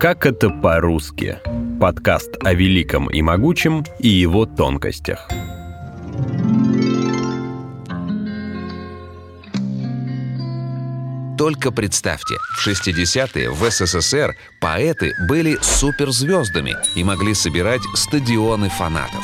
Как это по-русски? Подкаст о великом и могучем и его тонкостях. Только представьте, в 60-е в СССР поэты были суперзвездами и могли собирать стадионы фанатов.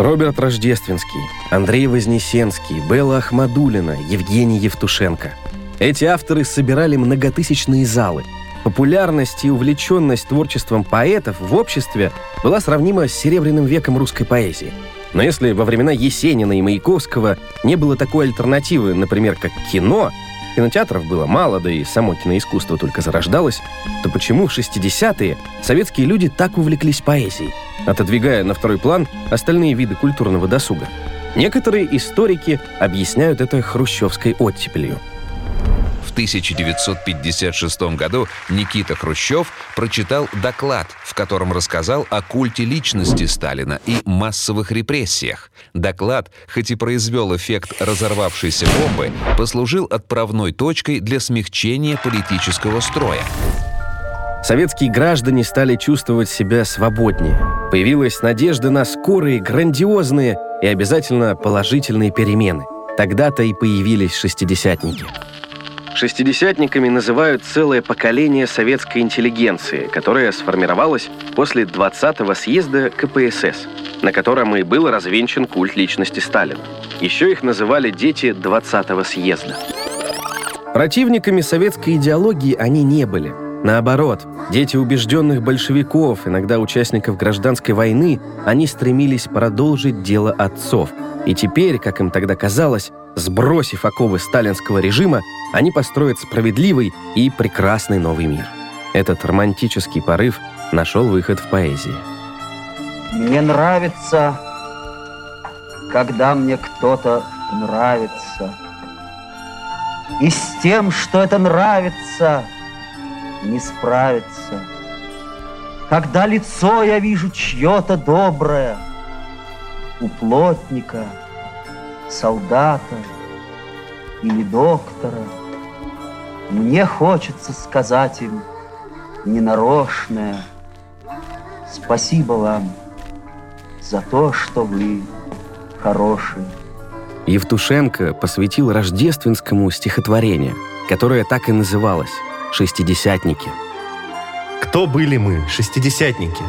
Роберт Рождественский, Андрей Вознесенский, Белла Ахмадулина, Евгений Евтушенко. Эти авторы собирали многотысячные залы. Популярность и увлеченность творчеством поэтов в обществе была сравнима с серебряным веком русской поэзии. Но если во времена Есенина и Маяковского не было такой альтернативы, например, как кино, кинотеатров было мало, да и само киноискусство только зарождалось, то почему в 60-е советские люди так увлеклись поэзией, отодвигая на второй план остальные виды культурного досуга? Некоторые историки объясняют это хрущевской оттепелью – 1956 году Никита Хрущев прочитал доклад, в котором рассказал о культе личности Сталина и массовых репрессиях. Доклад, хоть и произвел эффект разорвавшейся бомбы, послужил отправной точкой для смягчения политического строя. Советские граждане стали чувствовать себя свободнее. Появилась надежда на скорые, грандиозные и обязательно положительные перемены. Тогда-то и появились шестидесятники – Шестидесятниками называют целое поколение советской интеллигенции, которое сформировалось после 20-го съезда КПСС, на котором и был развенчан культ личности Сталина. Еще их называли дети 20-го съезда. Противниками советской идеологии они не были. Наоборот, дети убежденных большевиков, иногда участников гражданской войны, они стремились продолжить дело отцов. И теперь, как им тогда казалось, Сбросив оковы сталинского режима, они построят справедливый и прекрасный новый мир. Этот романтический порыв нашел выход в поэзии. Мне нравится, когда мне кто-то нравится. И с тем, что это нравится, не справиться. Когда лицо я вижу чье-то доброе, у плотника — солдата или доктора, мне хочется сказать им ненарочное «Спасибо вам за то, что вы хорошие». Евтушенко посвятил рождественскому стихотворение, которое так и называлось «Шестидесятники». Кто были мы, шестидесятники?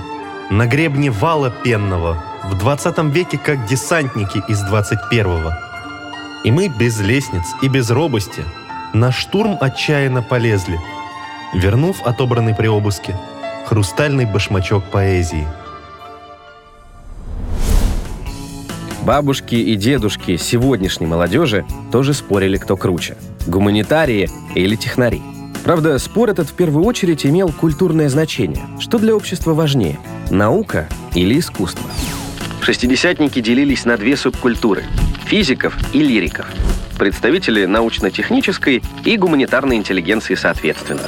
На гребне вала пенного – в 20 веке как десантники из 21-го. И мы без лестниц и без робости на штурм отчаянно полезли, вернув отобранный при обыске хрустальный башмачок поэзии. Бабушки и дедушки сегодняшней молодежи тоже спорили, кто круче – гуманитарии или технари. Правда, спор этот в первую очередь имел культурное значение. Что для общества важнее – наука или искусство? Шестидесятники делились на две субкультуры – физиков и лириков, представители научно-технической и гуманитарной интеллигенции соответственно.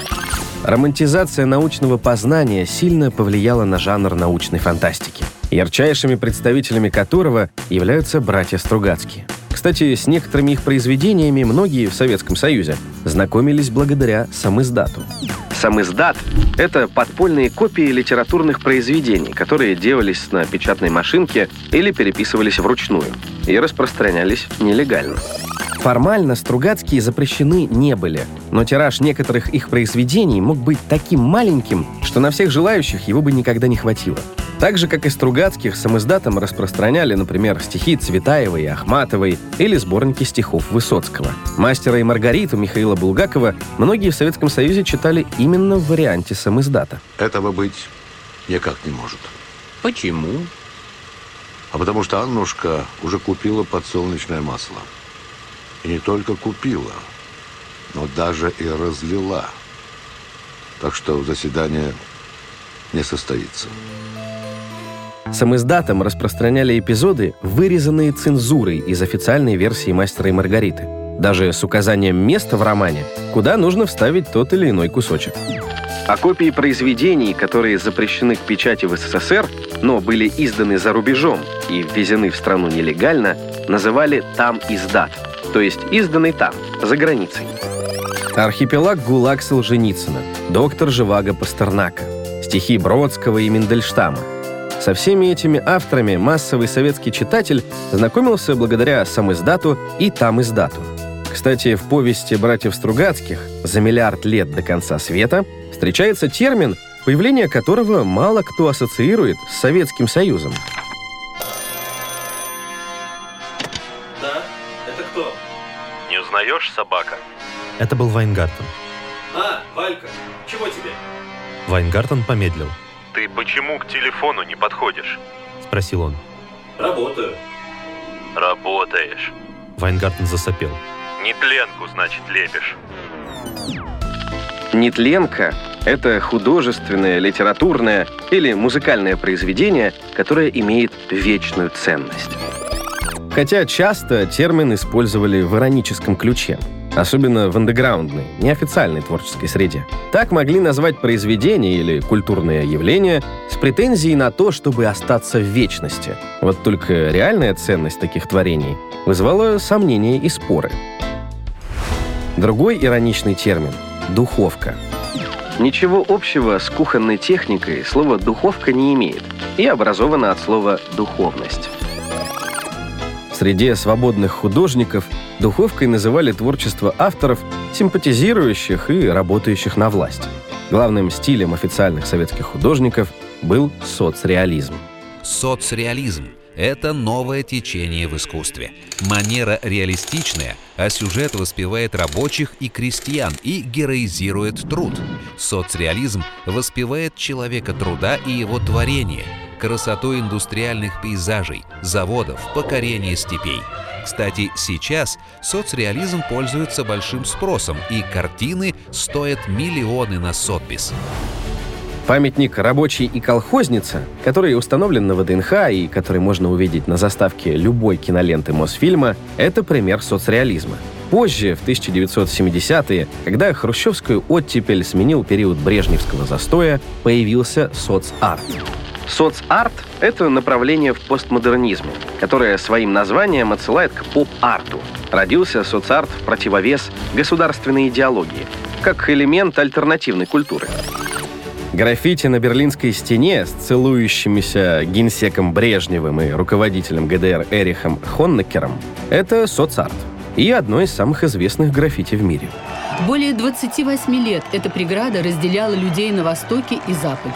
Романтизация научного познания сильно повлияла на жанр научной фантастики, ярчайшими представителями которого являются братья Стругацкие – кстати, с некоторыми их произведениями многие в Советском Союзе знакомились благодаря самиздату. Самиздат — это подпольные копии литературных произведений, которые делались на печатной машинке или переписывались вручную и распространялись нелегально. Формально Стругацкие запрещены не были, но тираж некоторых их произведений мог быть таким маленьким, что на всех желающих его бы никогда не хватило. Так же, как и Стругацких, самоиздатом распространяли, например, стихи Цветаевой и Ахматовой или сборники стихов Высоцкого. «Мастера и Маргариту» Михаила Булгакова многие в Советском Союзе читали именно в варианте самоиздата. Этого быть никак не может. Почему? А потому что Аннушка уже купила подсолнечное масло. И не только купила, но даже и разлила. Так что заседание не состоится. Самиздатом распространяли эпизоды, вырезанные цензурой из официальной версии «Мастера и Маргариты», даже с указанием места в романе, куда нужно вставить тот или иной кусочек. А копии произведений, которые запрещены к печати в СССР, но были изданы за рубежом и ввезены в страну нелегально, называли «там издат», то есть изданный там, за границей. Архипелаг ГУЛАГ Солженицына, доктор Живаго Пастернака – стихи Бродского и Мендельштама. Со всеми этими авторами массовый советский читатель знакомился благодаря сам издату и там издату. Кстати, в повести братьев Стругацких «За миллиард лет до конца света» встречается термин, появление которого мало кто ассоциирует с Советским Союзом. Да? Это кто? Не узнаешь, собака? Это был Вайнгартен. А, Валька, чего тебе? Вайнгартен помедлил. Ты почему к телефону не подходишь? Спросил он. Работаю. Работаешь. Вайнгартен засопел. Нетленку, значит, лепишь. Нетленка — это художественное, литературное или музыкальное произведение, которое имеет вечную ценность. Хотя часто термин использовали в ироническом ключе, особенно в андеграундной, неофициальной творческой среде. Так могли назвать произведение или культурное явление с претензией на то, чтобы остаться в вечности. Вот только реальная ценность таких творений вызывала сомнения и споры. Другой ироничный термин – духовка. Ничего общего с кухонной техникой слово «духовка» не имеет и образовано от слова «духовность». В среде свободных художников духовкой называли творчество авторов, симпатизирующих и работающих на власть. Главным стилем официальных советских художников был соцреализм. Соцреализм – это новое течение в искусстве. Манера реалистичная, а сюжет воспевает рабочих и крестьян и героизирует труд. Соцреализм воспевает человека труда и его творение, красоту индустриальных пейзажей, заводов, покорение степей. Кстати, сейчас соцреализм пользуется большим спросом, и картины стоят миллионы на сотбис. Памятник «Рабочий и колхозница», который установлен на ВДНХ и который можно увидеть на заставке любой киноленты Мосфильма, это пример соцреализма. Позже, в 1970-е, когда хрущевскую оттепель сменил период брежневского застоя, появился соцарт. Соцарт — это направление в постмодернизме, которое своим названием отсылает к поп-арту. Родился соцарт в противовес государственной идеологии, как элемент альтернативной культуры. Граффити на Берлинской стене с целующимися генсеком Брежневым и руководителем ГДР Эрихом Хоннекером — это соцарт и одно из самых известных граффити в мире. Более 28 лет эта преграда разделяла людей на Востоке и Западе.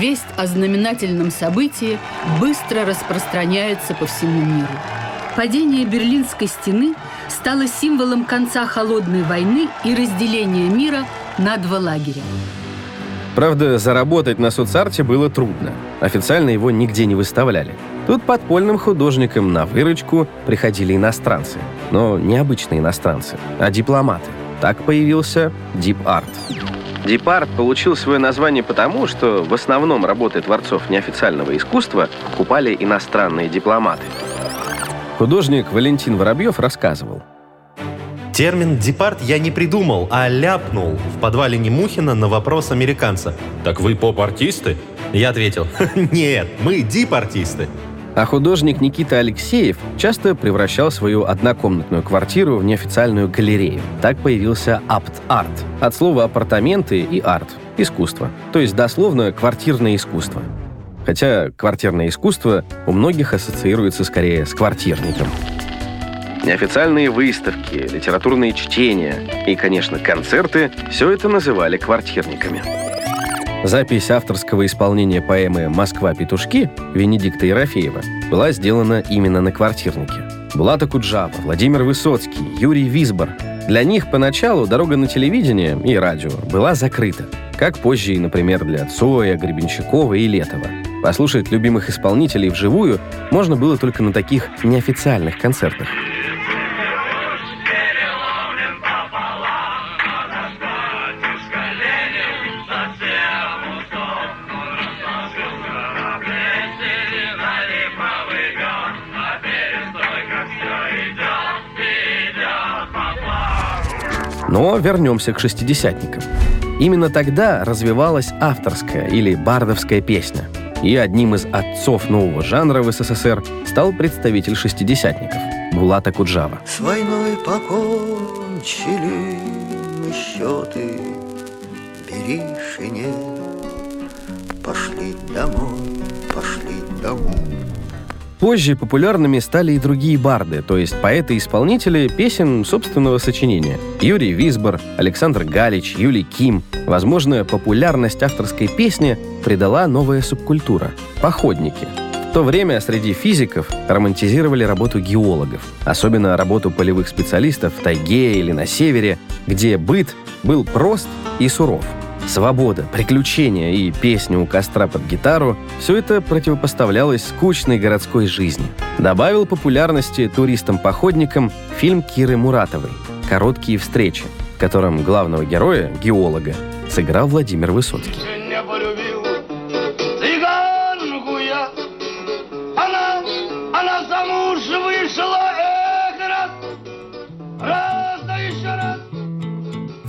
Весть о знаменательном событии быстро распространяется по всему миру. Падение Берлинской стены стало символом конца холодной войны и разделения мира на два лагеря. Правда, заработать на соцарте было трудно. Официально его нигде не выставляли. Тут подпольным художникам на выручку приходили иностранцы. Но не обычные иностранцы, а дипломаты. Так появился Deep Art получил свое название потому, что в основном работы творцов неофициального искусства покупали иностранные дипломаты. Художник Валентин Воробьев рассказывал – Термин «департ» я не придумал, а ляпнул в подвале Немухина на вопрос американца. «Так вы поп-артисты?» Я ответил, «Нет, мы дип-артисты». А художник Никита Алексеев часто превращал свою однокомнатную квартиру в неофициальную галерею. Так появился апт-арт. От слова «апартаменты» и «арт» — искусство. То есть дословно «квартирное искусство». Хотя квартирное искусство у многих ассоциируется скорее с квартирником. Неофициальные выставки, литературные чтения и, конечно, концерты – все это называли квартирниками. Запись авторского исполнения поэмы «Москва-петушки» Венедикта Ерофеева была сделана именно на квартирнике. Булата Куджава, Владимир Высоцкий, Юрий Висбор. Для них поначалу дорога на телевидение и радио была закрыта, как позже например, для Цоя, Гребенщикова и Летова. Послушать любимых исполнителей вживую можно было только на таких неофициальных концертах. Но вернемся к шестидесятникам. Именно тогда развивалась авторская или бардовская песня. И одним из отцов нового жанра в СССР стал представитель шестидесятников – Булата Куджава. С войной покончили мы счеты, бери шинель, пошли домой, пошли домой. Позже популярными стали и другие барды, то есть поэты-исполнители песен собственного сочинения. Юрий Висбор, Александр Галич, Юлий Ким. Возможно, популярность авторской песни придала новая субкультура – походники. В то время среди физиков романтизировали работу геологов, особенно работу полевых специалистов в тайге или на севере, где быт был прост и суров – Свобода, приключения и песни у костра под гитару – все это противопоставлялось скучной городской жизни. Добавил популярности туристам-походникам фильм Киры Муратовой «Короткие встречи», в котором главного героя, геолога, сыграл Владимир Высоцкий.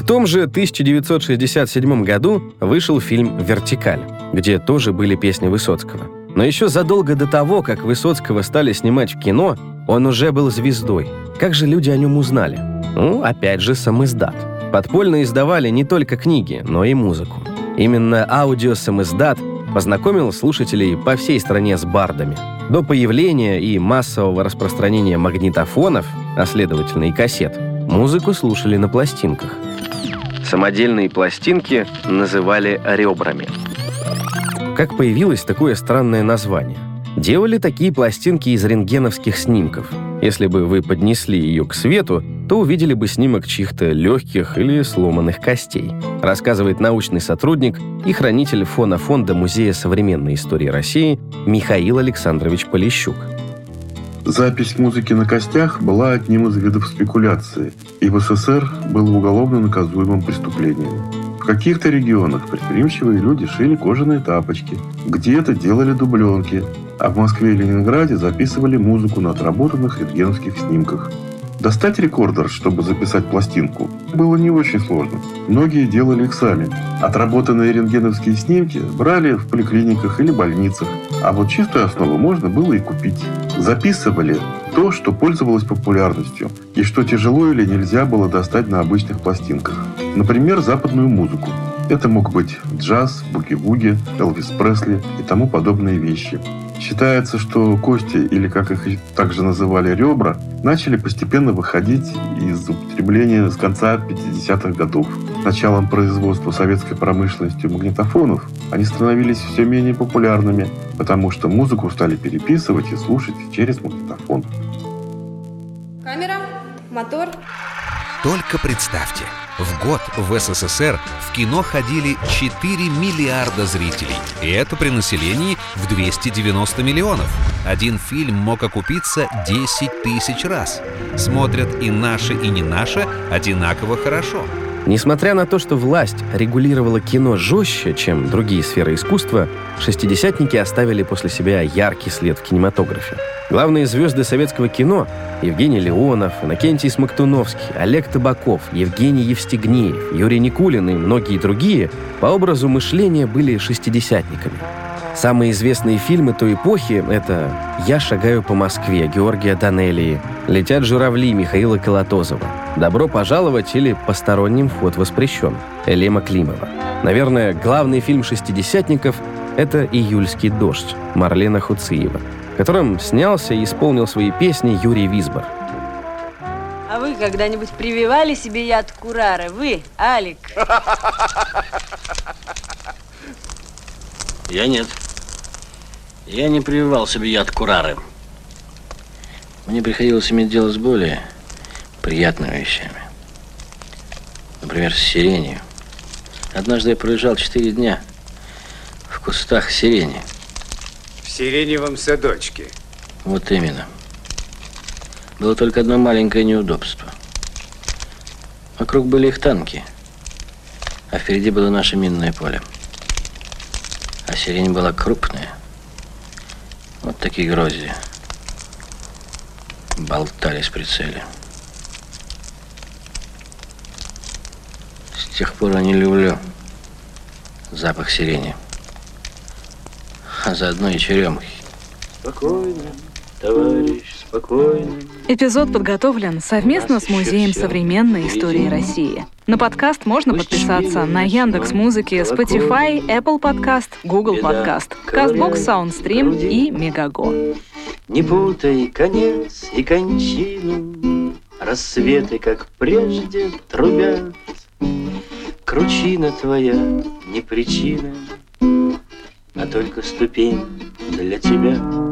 Том же 1967 году вышел фильм «Вертикаль», где тоже были песни Высоцкого. Но еще задолго до того, как Высоцкого стали снимать в кино, он уже был звездой. Как же люди о нем узнали? Ну, опять же, самиздат. Подпольно издавали не только книги, но и музыку. Именно аудио-самиздат познакомил слушателей по всей стране с бардами. До появления и массового распространения магнитофонов, а следовательно и кассет, музыку слушали на пластинках – Самодельные пластинки называли ребрами. Как появилось такое странное название? Делали такие пластинки из рентгеновских снимков. Если бы вы поднесли ее к свету, то увидели бы снимок чьих-то легких или сломанных костей, рассказывает научный сотрудник и хранитель фона фонда Музея современной истории России Михаил Александрович Полищук. Запись музыки на костях была одним из видов спекуляции, и в СССР было уголовно наказуемым преступлением. В каких-то регионах предприимчивые люди шили кожаные тапочки, где-то делали дубленки, а в Москве и Ленинграде записывали музыку на отработанных рентгеновских снимках – Достать рекордер, чтобы записать пластинку, было не очень сложно. Многие делали их сами. Отработанные рентгеновские снимки брали в поликлиниках или больницах, а вот чистую основу можно было и купить. Записывали то, что пользовалось популярностью, и что тяжело или нельзя было достать на обычных пластинках. Например, западную музыку. Это мог быть джаз, буги-вуги, Элвис Пресли и тому подобные вещи. Считается, что кости, или как их также называли ребра, начали постепенно выходить из употребления с конца 50-х годов. С началом производства советской промышленностью магнитофонов они становились все менее популярными, потому что музыку стали переписывать и слушать через магнитофон. Камера, мотор. Только представьте – в год в СССР в кино ходили 4 миллиарда зрителей. И это при населении в 290 миллионов. Один фильм мог окупиться 10 тысяч раз. Смотрят и наши, и не наши одинаково хорошо. Несмотря на то, что власть регулировала кино жестче, чем другие сферы искусства, шестидесятники оставили после себя яркий след в кинематографе. Главные звезды советского кино – Евгений Леонов, Иннокентий Смоктуновский, Олег Табаков, Евгений Евстигнеев, Юрий Никулин и многие другие – по образу мышления были шестидесятниками. Самые известные фильмы той эпохи — это «Я шагаю по Москве» Георгия Данелии, «Летят журавли» Михаила Колотозова, «Добро пожаловать» или «Посторонним вход воспрещен» Элема Климова. Наверное, главный фильм «Шестидесятников» — это «Июльский дождь» Марлена Хуциева, в котором снялся и исполнил свои песни Юрий Висбор. А вы когда-нибудь прививали себе яд курары? Вы, Алик? Я нет. Я не прививал себе яд курары. Мне приходилось иметь дело с более приятными вещами. Например, с сиренью. Однажды я пролежал четыре дня в кустах сирени. В сиреневом садочке? Вот именно. Было только одно маленькое неудобство. Вокруг были их танки, а впереди было наше минное поле. А сирень была крупная, такие грозди. Болтались при цели. С тех пор я не люблю запах сирени. А заодно и черемухи. Спокойно, товарищ спокойный. Эпизод подготовлен совместно с Музеем современной истории России. На подкаст можно подписаться на Яндекс Музыки, Spotify, Apple Podcast, Google Podcast, CastBox, SoundStream и Megago. Не путай конец и кончину, Рассветы, как прежде, трубят. Кручина твоя не причина, А только ступень для тебя.